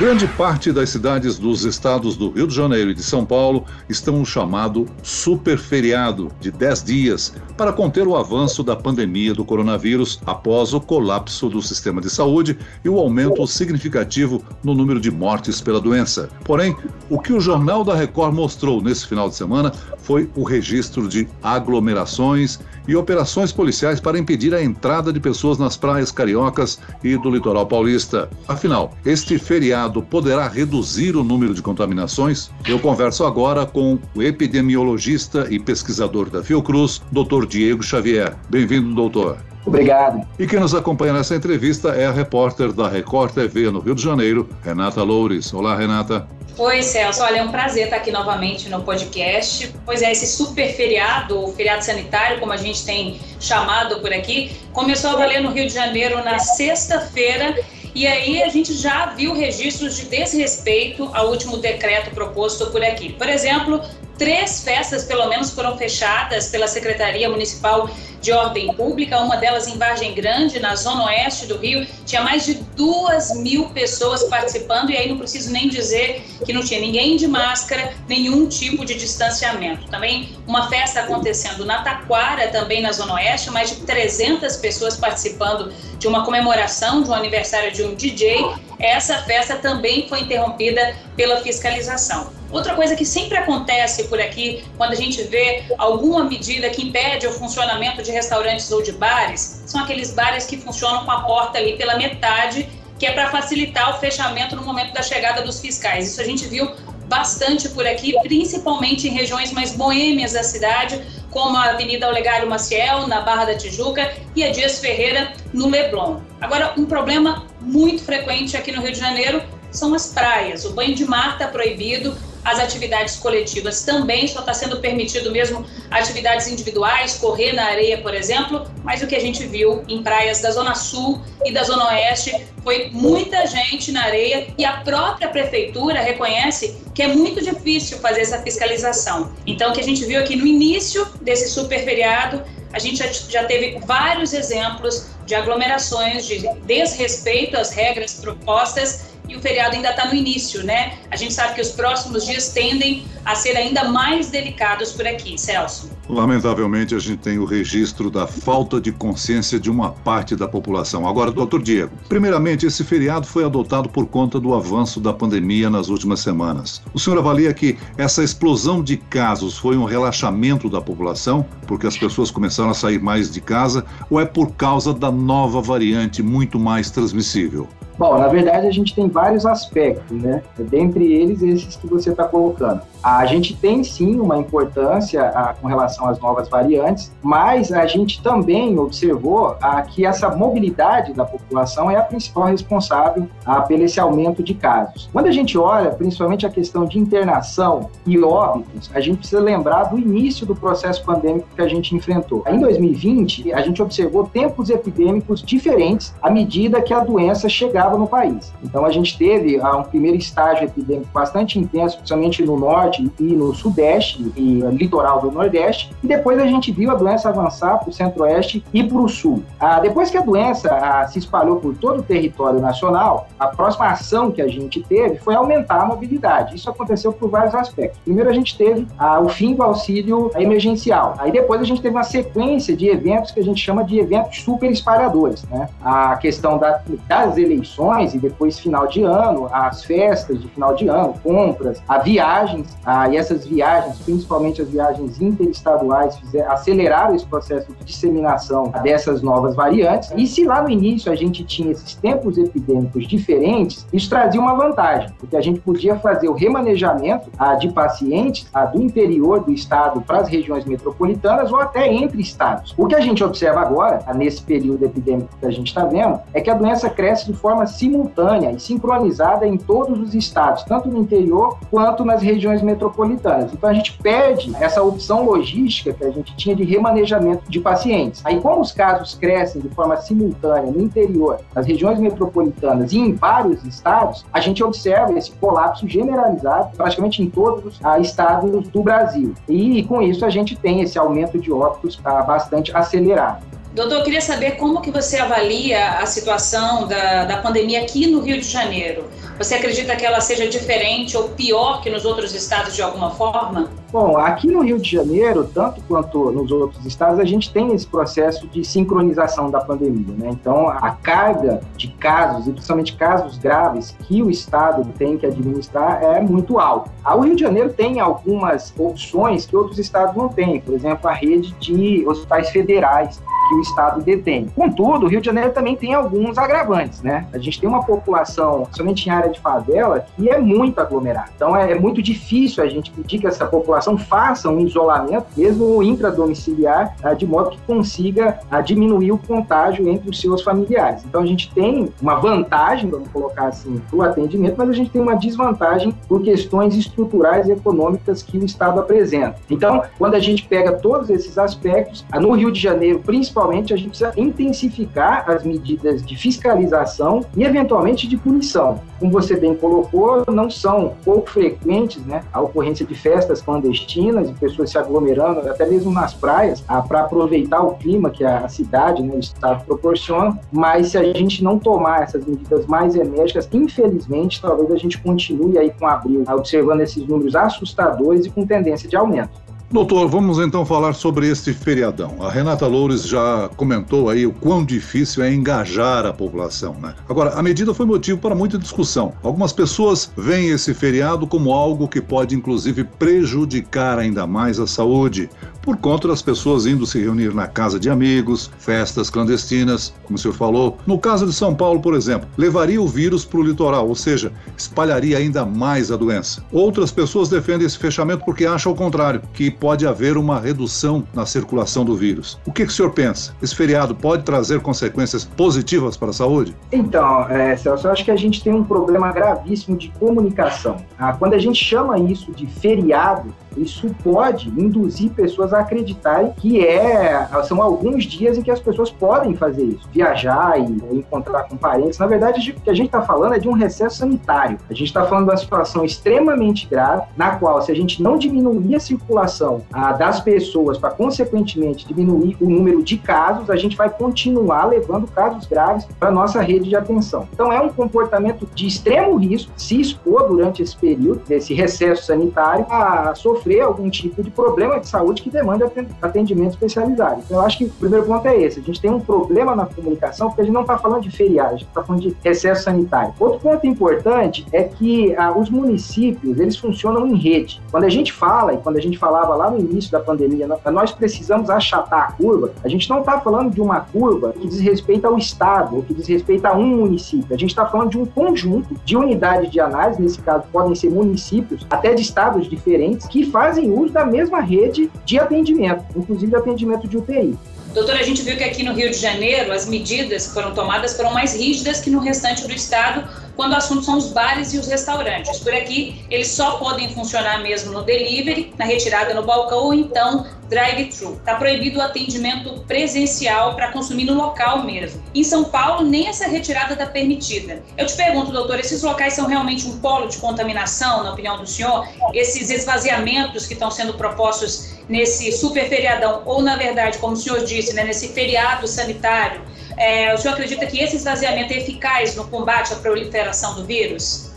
Grande parte das cidades dos estados do Rio de Janeiro e de São Paulo estão no chamado super feriado de 10 dias para conter o avanço da pandemia do coronavírus após o colapso do sistema de saúde e o aumento significativo no número de mortes pela doença. Porém, o que o Jornal da Record mostrou nesse final de semana foi o registro de aglomerações e operações policiais para impedir a entrada de pessoas nas praias cariocas e do litoral paulista. Afinal, este feriado poderá reduzir o número de contaminações? Eu converso agora com o epidemiologista e pesquisador da Fiocruz, Dr. Diego Xavier. Bem-vindo, doutor. Obrigado. E quem nos acompanha nessa entrevista é a repórter da Record TV no Rio de Janeiro, Renata Loures. Olá, Renata. Oi, Celso. Olha, é um prazer estar aqui novamente no podcast. Pois é, esse super feriado, o feriado sanitário, como a gente tem chamado por aqui, começou a valer no Rio de Janeiro na sexta-feira. E aí a gente já viu registros de desrespeito ao último decreto proposto por aqui. Por exemplo, três festas, pelo menos, foram fechadas pela Secretaria Municipal de Ordem Pública, uma delas em Vargem Grande, na zona oeste do Rio. Tinha mais de duas mil pessoas participando, e aí não preciso nem dizer que não tinha ninguém de máscara, nenhum tipo de distanciamento. Também uma festa acontecendo na Taquara, também na zona oeste, mais de 300 pessoas participando de uma comemoração de um aniversário de um DJ. Essa festa também foi interrompida pela fiscalização. Outra coisa que sempre acontece por aqui, quando a gente vê alguma medida que impede o funcionamento de restaurantes ou de bares, são aqueles bares que funcionam com a porta ali pela metade, que é para facilitar o fechamento no momento da chegada dos fiscais. Isso a gente viu bastante por aqui, principalmente em regiões mais boêmias da cidade, como a Avenida Olegário Maciel, na Barra da Tijuca, e a Dias Ferreira, no Leblon. Agora, um problema muito frequente aqui no Rio de Janeiro são as praias. O banho de mar está proibido, as atividades coletivas também, só está sendo permitido mesmo atividades individuais, correr na areia, por exemplo, mas o que a gente viu em praias da Zona Sul e da Zona Oeste foi muita gente na areia e a própria prefeitura reconhece que é muito difícil fazer essa fiscalização. Então, o que a gente viu aqui no início desse super feriado, a gente já, teve vários exemplos de aglomerações, de desrespeito às regras propostas e o feriado ainda está no início, né? A gente sabe que os próximos dias tendem a ser ainda mais delicados por aqui, Celso. Lamentavelmente, a gente tem o registro da falta de consciência de uma parte da população. Agora, doutor Diego, primeiramente, esse feriado foi adotado por conta do avanço da pandemia nas últimas semanas. O senhor avalia que essa explosão de casos foi um relaxamento da população, porque as pessoas começaram a sair mais de casa, ou é por causa da nova variante muito mais transmissível? Bom, na verdade a gente tem vários aspectos, né? Dentre eles esses que você está colocando. A gente tem sim uma importância a, com relação às novas variantes, mas a gente também observou a, que essa mobilidade da população é a principal responsável a, pelo esse aumento de casos. Quando a gente olha principalmente a questão de internação e óbitos, a gente precisa lembrar do início do processo pandêmico que a gente enfrentou. Em 2020, a gente observou tempos epidêmicos diferentes à medida que a doença chegava no país. Então a gente teve um primeiro estágio epidêmico bastante intenso, principalmente no norte e no sudeste e litoral do nordeste, e depois a gente viu a doença avançar para o centro-oeste e para o sul. Ah, depois que a doença ah, se espalhou por todo o território nacional, a próxima ação que a gente teve foi aumentar a mobilidade. Isso aconteceu por vários aspectos. Primeiro a gente teve ah, o fim do auxílio emergencial. Aí depois a gente teve uma sequência de eventos que a gente chama de eventos super espalhadores, né? A questão da, das eleições e depois final de ano, as festas de final de ano, compras, a viagens ah, e essas viagens, principalmente as viagens interestaduais, fizer, aceleraram esse processo de disseminação dessas novas variantes. E se lá no início a gente tinha esses tempos epidêmicos diferentes, isso trazia uma vantagem, porque a gente podia fazer o remanejamento ah, de pacientes ah, do interior do estado para as regiões metropolitanas ou até entre estados. O que a gente observa agora, nesse período epidêmico que a gente está vendo, é que a doença cresce de forma forma simultânea e sincronizada em todos os estados, tanto no interior quanto nas regiões metropolitanas. Então a gente perde essa opção logística que a gente tinha de remanejamento de pacientes. Aí, como os casos crescem de forma simultânea no interior, nas regiões metropolitanas e em vários estados, a gente observa esse colapso generalizado praticamente em todos os ah, estados do Brasil. E com isso a gente tem esse aumento de óbitos ah, bastante acelerado. Doutor, eu queria saber como que você avalia a situação da, da pandemia aqui no Rio de Janeiro. Você acredita que ela seja diferente ou pior que nos outros estados de alguma forma? Bom, aqui no Rio de Janeiro, tanto quanto nos outros estados, a gente tem esse processo de sincronização da pandemia, né? Então, a carga de casos, e principalmente casos graves, que o estado tem que administrar é muito alta. O Rio de Janeiro tem algumas opções que outros estados não têm, por exemplo, a rede de hospitais federais que o Estado detém. Contudo, o Rio de Janeiro também tem alguns agravantes, né? A gente tem uma população, somente em área de favela, que é muito aglomerada. Então, é, é muito difícil a gente pedir que essa população faça um isolamento, mesmo intradomiciliar, ah, de modo que consiga ah, diminuir o contágio entre os seus familiares. Então, a gente tem uma vantagem, vamos colocar assim, para o atendimento, mas a gente tem uma desvantagem por questões estruturais e econômicas que o Estado apresenta. Então, quando a gente pega todos esses aspectos, ah, no Rio de Janeiro, principalmente, principalmente a gente precisa intensificar as medidas de fiscalização e eventualmente de punição. Como você bem colocou, não são pouco frequentes né, a ocorrência de festas clandestinas e pessoas se aglomerando, até mesmo nas praias, para aproveitar o clima que a cidade, né, o estado proporciona. Mas se a gente não tomar essas medidas mais enérgicas, infelizmente, talvez a gente continue aí com abril observando esses números assustadores e com tendência de aumento. Doutor, vamos então falar sobre este feriadão. A Renata Loures já comentou aí o quão difícil é engajar a população, né? Agora, a medida foi motivo para muita discussão. Algumas pessoas veem esse feriado como algo que pode inclusive prejudicar ainda mais a saúde por conta das pessoas indo se reunir na casa de amigos, festas clandestinas, como o senhor falou. No caso de São Paulo, por exemplo, levaria o vírus para o litoral, ou seja, espalharia ainda mais a doença. Outras pessoas defendem esse fechamento porque acham o contrário, que pode haver uma redução na circulação do vírus. O que, que o senhor pensa? Esse feriado pode trazer consequências positivas para a saúde? Então, é, Celso, eu acho que a gente tem um problema gravíssimo de comunicação. Ah, quando a gente chama isso de feriado, isso pode induzir pessoas a acreditarem que é, são alguns dias em que as pessoas podem fazer isso, viajar e encontrar com parentes. Na verdade, o que a gente está falando é de um recesso sanitário. A gente está falando de uma situação extremamente grave, na qual, se a gente não diminuir a circulação a, das pessoas para, consequentemente, diminuir o número de casos, a gente vai continuar levando casos graves para nossa rede de atenção. Então, é um comportamento de extremo risco se expor durante esse período, desse recesso sanitário, a sofrer sofrer algum tipo de problema de saúde que demanda atendimento especializado. Então, eu acho que o primeiro ponto é esse. A gente tem um problema na comunicação porque a gente não está falando de feriado, a gente está falando de recesso sanitário. Outro ponto importante é que ah, os municípios, eles funcionam em rede. Quando a gente fala, e quando a gente falava lá no início da pandemia, nós precisamos achatar a curva, a gente não está falando de uma curva que diz respeito ao Estado, ou que diz respeito a um município. A gente está falando de um conjunto de unidades de análise, nesse caso podem ser municípios, até de estados diferentes, que fazem uso da mesma rede de atendimento, inclusive atendimento de UTI. Doutora, a gente viu que aqui no Rio de Janeiro as medidas que foram tomadas foram mais rígidas que no restante do estado, quando o assunto são os bares e os restaurantes. Por aqui, eles só podem funcionar mesmo no delivery, na retirada no balcão ou então drive-thru. Está proibido o atendimento presencial para consumir no local mesmo. Em São Paulo, nem essa retirada está permitida. Eu te pergunto, doutor, esses locais são realmente um polo de contaminação, na opinião do senhor? Esses esvaziamentos que estão sendo propostos nesse super feriadão, ou na verdade, como o senhor disse, né, nesse feriado sanitário, é, o senhor acredita que esse esvaziamento é eficaz no combate à proliferação do vírus?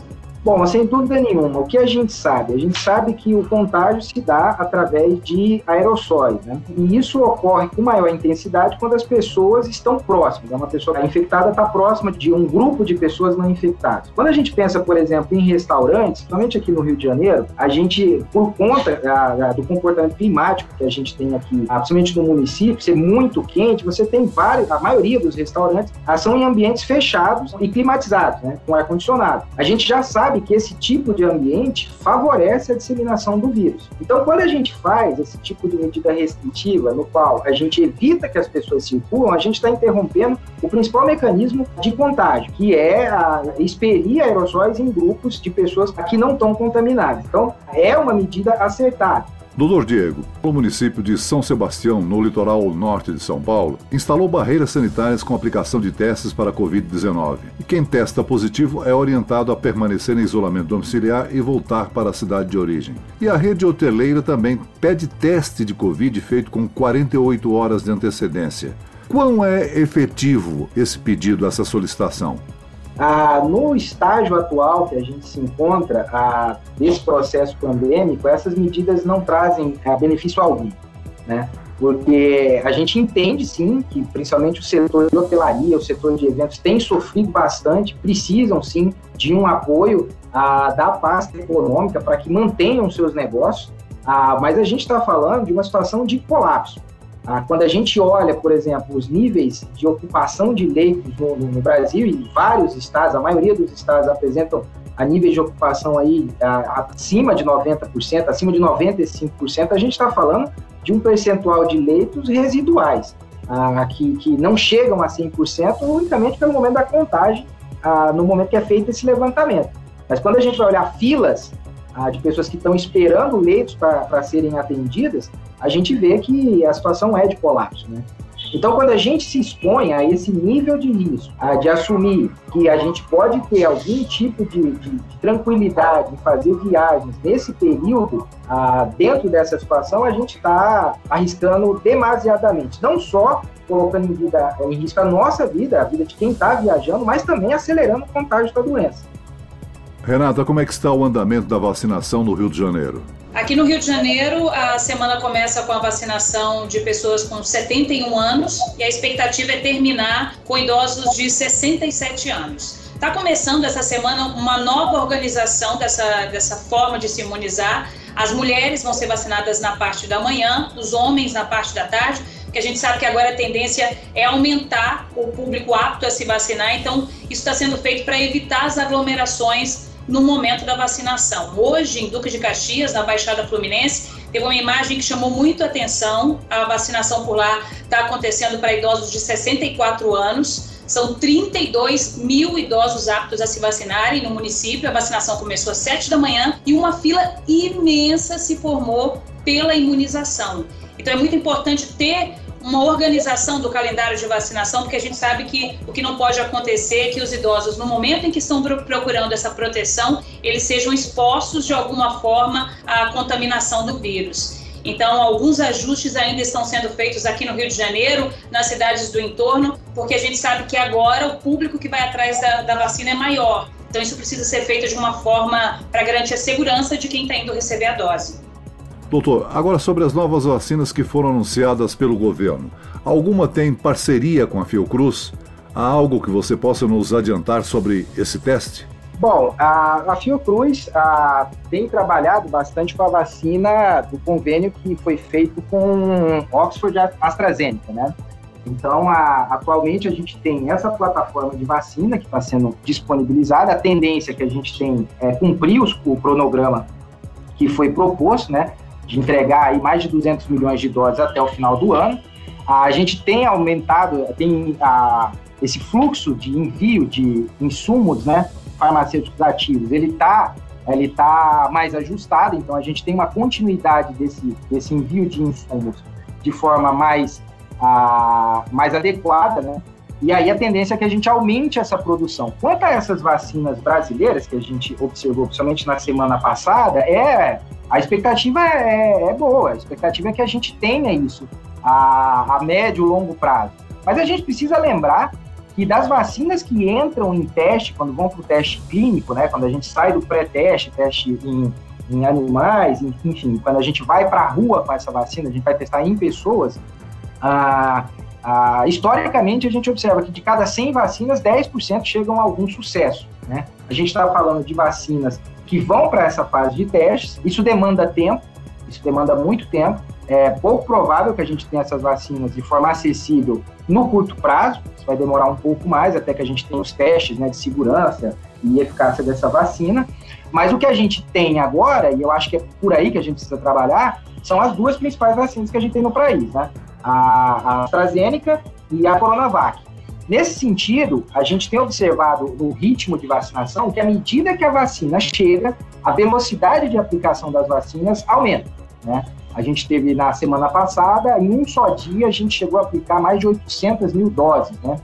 Bom, sem dúvida nenhuma, o que a gente sabe? A gente sabe que o contágio se dá através de aerossóis, né? E isso ocorre com maior intensidade quando as pessoas estão próximas. Uma pessoa infectada está próxima de um grupo de pessoas não infectadas. Quando a gente pensa, por exemplo, em restaurantes, principalmente aqui no Rio de Janeiro, a gente, por conta a, a, do comportamento climático que a gente tem aqui, principalmente no município, ser muito quente, você tem vários, a maioria dos restaurantes são em ambientes fechados e climatizados, né? Com ar-condicionado. A gente já sabe sabe que esse tipo de ambiente favorece a disseminação do vírus. Então, quando a gente faz esse tipo de medida restritiva, no qual a gente evita que as pessoas circulam, a gente está interrompendo o principal mecanismo de contágio, que é a, expelir aerossóis em grupos de pessoas que não estão contaminadas. Então, é uma medida acertada. Doutor Diego, o município de São Sebastião, no litoral norte de São Paulo, instalou barreiras sanitárias com aplicação de testes para a Covid-19. E quem testa positivo é orientado a permanecer em isolamento domiciliar e voltar para a cidade de origem. E a rede hoteleira também pede teste de Covid feito com 48 horas de antecedência. Quão é efetivo esse pedido, essa solicitação? Ah, no estágio atual que a gente se encontra ah, desse processo pandêmico, essas medidas não trazem ah, benefício algum, né? Porque a gente entende sim que principalmente o setor de hotelaria, o setor de eventos tem sofrido bastante, precisam sim de um apoio ah, da pasta econômica para que mantenham seus negócios, ah, mas a gente está falando de uma situação de colapso. Ah, quando a gente olha, por exemplo, os níveis de ocupação de leitos no, no, Brasil, e vários estados, a maioria dos estados apresentam a níveis de ocupação aí a, acima de 90%, acima de 95%, a gente está falando de um percentual de leitos residuais, ah, que, que não chegam a 100% unicamente pelo momento da contagem, ah, no momento que é feito esse levantamento. Mas quando a gente vai olhar filas ah, de pessoas que estão esperando leitos para serem atendidas, a gente vê que a situação é de colapso, né? Então, quando a gente se expõe a esse nível de risco, a, de assumir que a gente pode ter algum tipo de, de, de tranquilidade em fazer viagens nesse período, a, dentro dessa situação, a gente está arriscando demasiadamente. Não só colocando em, vida, em risco a nossa vida, a vida de quem está viajando, mas também acelerando o contágio da doença. Renata, como é que está o andamento da vacinação no Rio de Janeiro? Aqui no Rio de Janeiro, a semana começa com a vacinação de pessoas com 71 anos e a expectativa é terminar com idosos de 67 anos. Está começando essa semana uma nova organização dessa, dessa forma de se imunizar. As mulheres vão ser vacinadas na parte da manhã, os homens na parte da tarde, porque a gente sabe que agora a tendência é aumentar o público apto a se vacinar, então isso está sendo feito para evitar as aglomerações no momento da vacinação. Hoje, em Duque de Caxias, na Baixada Fluminense, teve uma imagem que chamou muito atenção. A vacinação por lá está acontecendo para idosos de 64 anos. São 32 mil idosos aptos a se vacinarem no município. A vacinação começou às 7 da manhã e uma fila imensa se formou pela imunização. Então é muito importante ter uma organização do calendário de vacinação, porque a gente sabe que o que não pode acontecer é que os idosos, no momento em que estão procurando essa proteção, eles sejam expostos de alguma forma à contaminação do vírus. Então, alguns ajustes ainda estão sendo feitos aqui no Rio de Janeiro, nas cidades do entorno, porque a gente sabe que agora o público que vai atrás da, da vacina é maior. Então, isso precisa ser feito de uma forma para garantir a segurança de quem está indo receber a dose. Doutor, agora sobre as novas vacinas que foram anunciadas pelo governo. Alguma tem parceria com a Fiocruz? Há algo que você possa nos adiantar sobre esse teste? Bom, a, a Fiocruz a, tem trabalhado bastante com a vacina do convênio que foi feito com Oxford AstraZeneca, né? Então, a, atualmente a gente tem essa plataforma de vacina que está sendo disponibilizada. A tendência que a gente tem é cumprir os, o cronograma que foi proposto, né? De entregar aí mais de 200 milhões de doses até o final do ano. A gente tem aumentado, tem a, esse fluxo de envio de insumos, né, farmacêuticos ativos, ele está ele tá mais ajustado, então a gente tem uma continuidade desse, desse envio de insumos de forma mais, a, mais adequada, né? E aí a tendência é que a gente aumente essa produção. Quanto a essas vacinas brasileiras que a gente observou, principalmente na semana passada, é a expectativa é, é, é, boa, a expectativa é que a gente tenha isso a, a médio e longo prazo. Mas a gente precisa lembrar que das vacinas que entram em teste, quando vão para o teste clínico, né, quando a gente sai do pré-teste, teste em, em animais, enfim, quando a gente vai para a rua com essa vacina, a gente vai testar em pessoas, ah, ah, historicamente a gente observa que de cada 100 vacinas, 10% chegam a algum sucesso. Né? A gente está falando de vacinas que vão para essa fase de testes. Isso demanda tempo, isso demanda muito tempo. É pouco provável que a gente tenha essas vacinas de forma acessível no curto prazo. Isso vai demorar um pouco mais até que a gente tenha os testes né, de segurança e eficácia dessa vacina. Mas o que a gente tem agora, e eu acho que é por aí que a gente precisa trabalhar, são as duas principais vacinas que a gente tem no país, né? A, AstraZeneca e a Coronavac. Nesse sentido, a gente tem observado no ritmo de vacinação que à medida que a vacina chega, a velocidade de aplicação das vacinas aumenta, né? A gente teve na semana passada, em um só dia, a gente chegou a aplicar mais de 800 mil doses, né?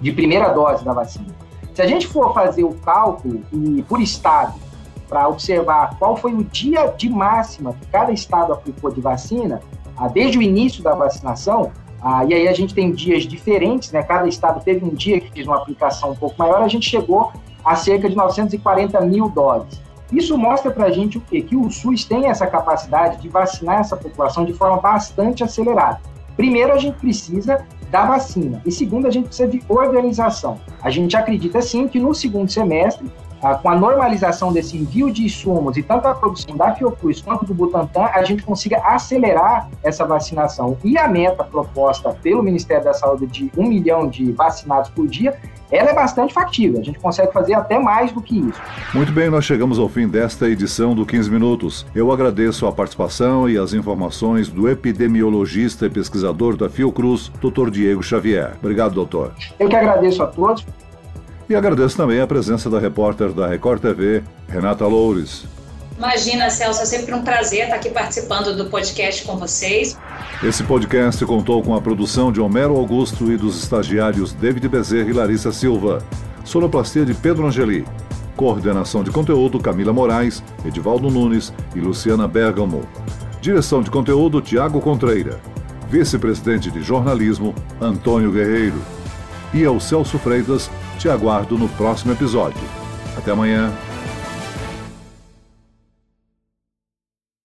De primeira dose da vacina. Se a gente for fazer o cálculo e por estado, para observar qual foi o dia de máxima que cada estado aplicou de vacina, ah, desde o início da vacinação, ah, e aí a gente tem dias diferentes, né? Cada estado teve um dia que fez uma aplicação um pouco maior, a gente chegou a cerca de 940 mil doses. Isso mostra para a gente o quê? Que o SUS tem essa capacidade de vacinar essa população de forma bastante acelerada. Primeiro, a gente precisa da vacina. E segundo, a gente precisa de organização. A gente acredita, sim, que no segundo semestre, ah, com a normalização desse envio de insumos e tanto a produção da Fiocruz quanto do Butantan, a gente consiga acelerar essa vacinação. E a meta proposta pelo Ministério da Saúde de um milhão de vacinados por dia ela é bastante factível. A gente consegue fazer até mais do que isso. Muito bem, nós chegamos ao fim desta edição do 15 Minutos. Eu agradeço a participação e as informações do epidemiologista e pesquisador da Fiocruz, Dr. Diego Xavier. Obrigado, doutor. Eu que agradeço a todos. E agradeço também a presença da repórter da Record TV, Renata Loures. Imagina, Celso, é sempre um prazer estar aqui participando do podcast com vocês. Esse podcast contou com a produção de Homero Augusto e dos estagiários David Bezerra e Larissa Silva. Sonoplastia de Pedro Angeli. Coordenação de conteúdo Camila Moraes, Edivaldo Nunes e Luciana Bergamo. Direção de conteúdo Tiago Contreira. Vice-presidente de jornalismo Antônio Guerreiro. E ao Celso Freitas, te aguardo no próximo episódio. Até amanhã.